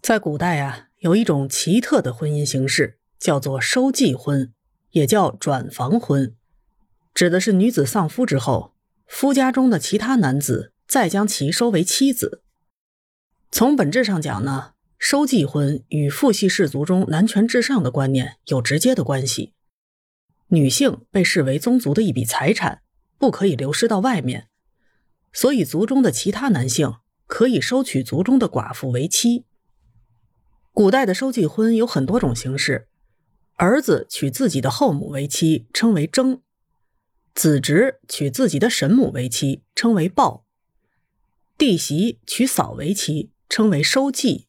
在古代啊，有一种奇特的婚姻形式，叫做收继婚，也叫转房婚，指的是女子丧夫之后，夫家中的其他男子再将其收为妻子。从本质上讲呢，收继婚与父系氏族中男权至上的观念有直接的关系。女性被视为宗族的一笔财产，不可以流失到外面，所以族中的其他男性可以收取族中的寡妇为妻。古代的收继婚有很多种形式，儿子娶自己的后母为妻，称为征；子侄娶自己的婶母为妻，称为抱；弟媳娶嫂为妻，称为收继。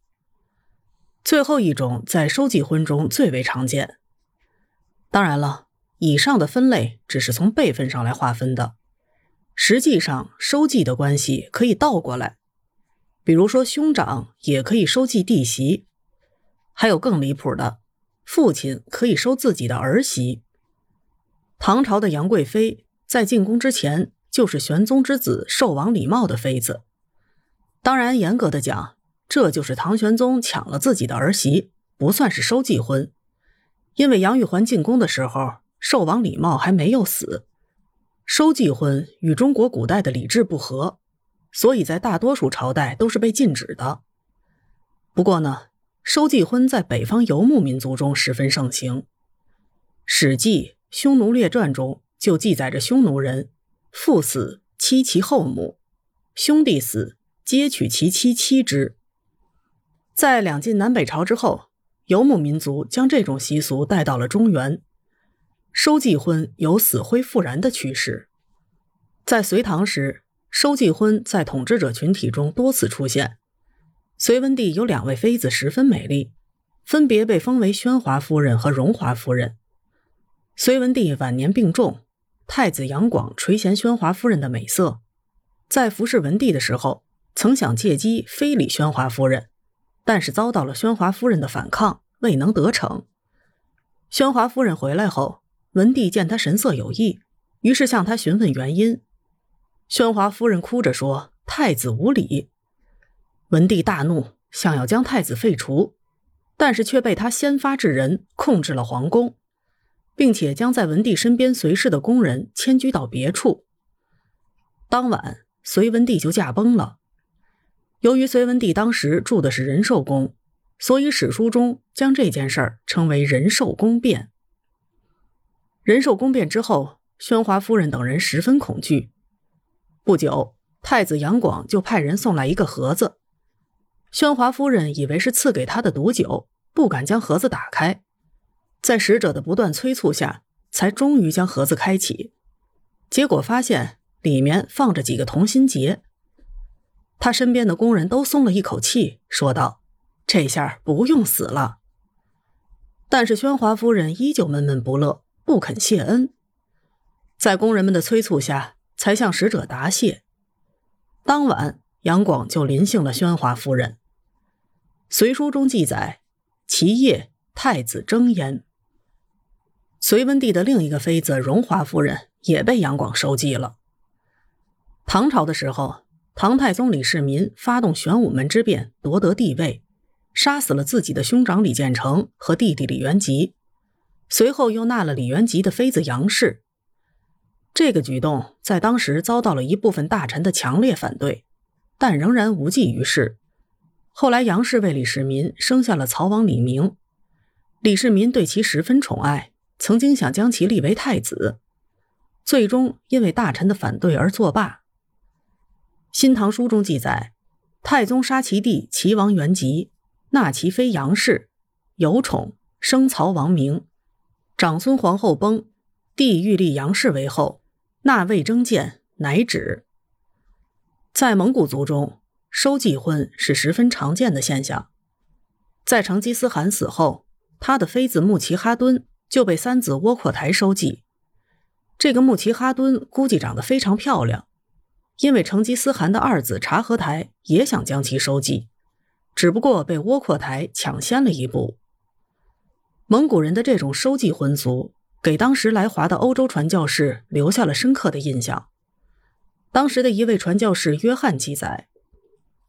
最后一种在收继婚中最为常见。当然了，以上的分类只是从辈分上来划分的，实际上收继的关系可以倒过来，比如说兄长也可以收继弟媳。还有更离谱的，父亲可以收自己的儿媳。唐朝的杨贵妃在进宫之前就是玄宗之子寿王李瑁的妃子。当然，严格的讲，这就是唐玄宗抢了自己的儿媳，不算是收继婚。因为杨玉环进宫的时候，寿王李瑁还没有死。收继婚与中国古代的礼制不合，所以在大多数朝代都是被禁止的。不过呢。收继婚在北方游牧民族中十分盛行，《史记·匈奴列传》中就记载着匈奴人父死妻其后母，兄弟死皆娶其妻妻之。在两晋南北朝之后，游牧民族将这种习俗带到了中原，收继婚有死灰复燃的趋势。在隋唐时，收继婚在统治者群体中多次出现。隋文帝有两位妃子十分美丽，分别被封为宣华夫人和荣华夫人。隋文帝晚年病重，太子杨广垂涎宣华夫人的美色，在服侍文帝的时候，曾想借机非礼宣华夫人，但是遭到了宣华夫人的反抗，未能得逞。宣华夫人回来后，文帝见她神色有异，于是向她询问原因。宣华夫人哭着说：“太子无礼。”文帝大怒，想要将太子废除，但是却被他先发制人，控制了皇宫，并且将在文帝身边随侍的宫人迁居到别处。当晚，隋文帝就驾崩了。由于隋文帝当时住的是仁寿宫，所以史书中将这件事儿称为“仁寿宫变”。仁寿宫变之后，宣华夫人等人十分恐惧。不久，太子杨广就派人送来一个盒子。宣华夫人以为是赐给她的毒酒，不敢将盒子打开。在使者的不断催促下，才终于将盒子开启。结果发现里面放着几个同心结。他身边的工人都松了一口气，说道：“这下不用死了。”但是宣华夫人依旧闷闷不乐，不肯谢恩。在工人们的催促下，才向使者答谢。当晚，杨广就临幸了宣华夫人。隋书中记载，其夜太子征焉。隋文帝的另一个妃子荣华夫人也被杨广收继了。唐朝的时候，唐太宗李世民发动玄武门之变，夺得帝位，杀死了自己的兄长李建成和弟弟李元吉，随后又纳了李元吉的妃子杨氏。这个举动在当时遭到了一部分大臣的强烈反对，但仍然无济于事。后来，杨氏为李世民生下了曹王李明，李世民对其十分宠爱，曾经想将其立为太子，最终因为大臣的反对而作罢。《新唐书》中记载，太宗杀其弟齐王元吉，纳其妃杨氏，有宠，生曹王明。长孙皇后崩，帝欲立杨氏为后，纳魏征建，乃止。在蒙古族中。收继婚是十分常见的现象。在成吉思汗死后，他的妃子木齐哈敦就被三子窝阔台收继。这个木齐哈敦估计长得非常漂亮，因为成吉思汗的二子察合台也想将其收继，只不过被窝阔台抢先了一步。蒙古人的这种收继婚俗，给当时来华的欧洲传教士留下了深刻的印象。当时的一位传教士约翰记载。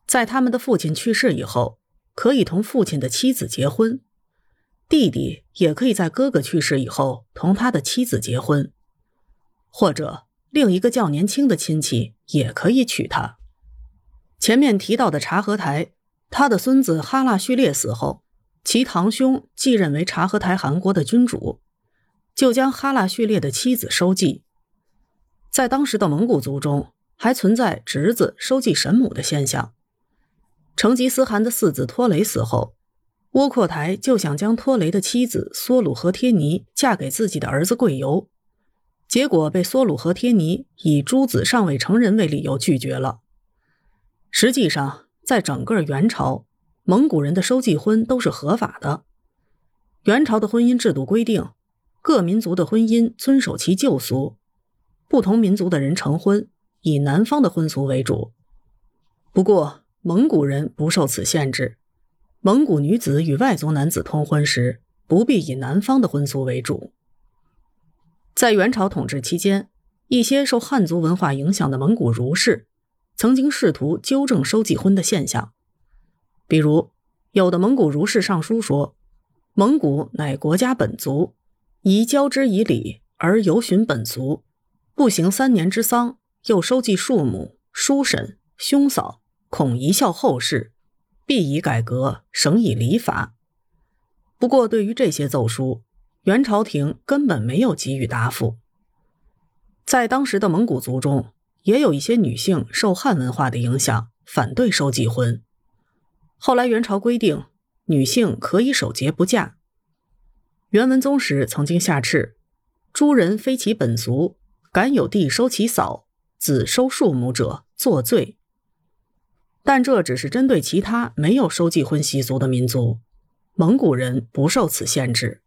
在他们的父亲去世以后，可以同父亲的妻子结婚，弟弟也可以在哥哥去世以后同他的妻子结婚，或者另一个较年轻的亲戚也可以娶她。前面提到的察合台，他的孙子哈腊序列死后，其堂兄继任为察合台汗国的君主，就将哈腊序列的妻子收继。在当时的蒙古族中，还存在侄子收继神母的现象。成吉思汗的四子托雷死后，窝阔台就想将托雷的妻子梭鲁和贴尼嫁给自己的儿子贵由，结果被梭鲁和贴尼以诸子尚未成人为理由拒绝了。实际上，在整个元朝，蒙古人的收继婚都是合法的。元朝的婚姻制度规定，各民族的婚姻遵守其旧俗，不同民族的人成婚以男方的婚俗为主。不过，蒙古人不受此限制，蒙古女子与外族男子通婚时，不必以男方的婚俗为主。在元朝统治期间，一些受汉族文化影响的蒙古儒士。曾经试图纠正收继婚的现象，比如有的蒙古儒士上书说：“蒙古乃国家本族，宜交之以礼，而游循本族，不行三年之丧，又收继庶母、叔婶、兄嫂，恐贻笑后世，必以改革，省以礼法。”不过，对于这些奏书，元朝廷根本没有给予答复。在当时的蒙古族中。也有一些女性受汉文化的影响，反对收继婚。后来元朝规定，女性可以守节不嫁。元文宗时曾经下敕：诸人非其本族，敢有弟收其嫂，子收庶母者，作罪。但这只是针对其他没有收继婚习俗的民族，蒙古人不受此限制。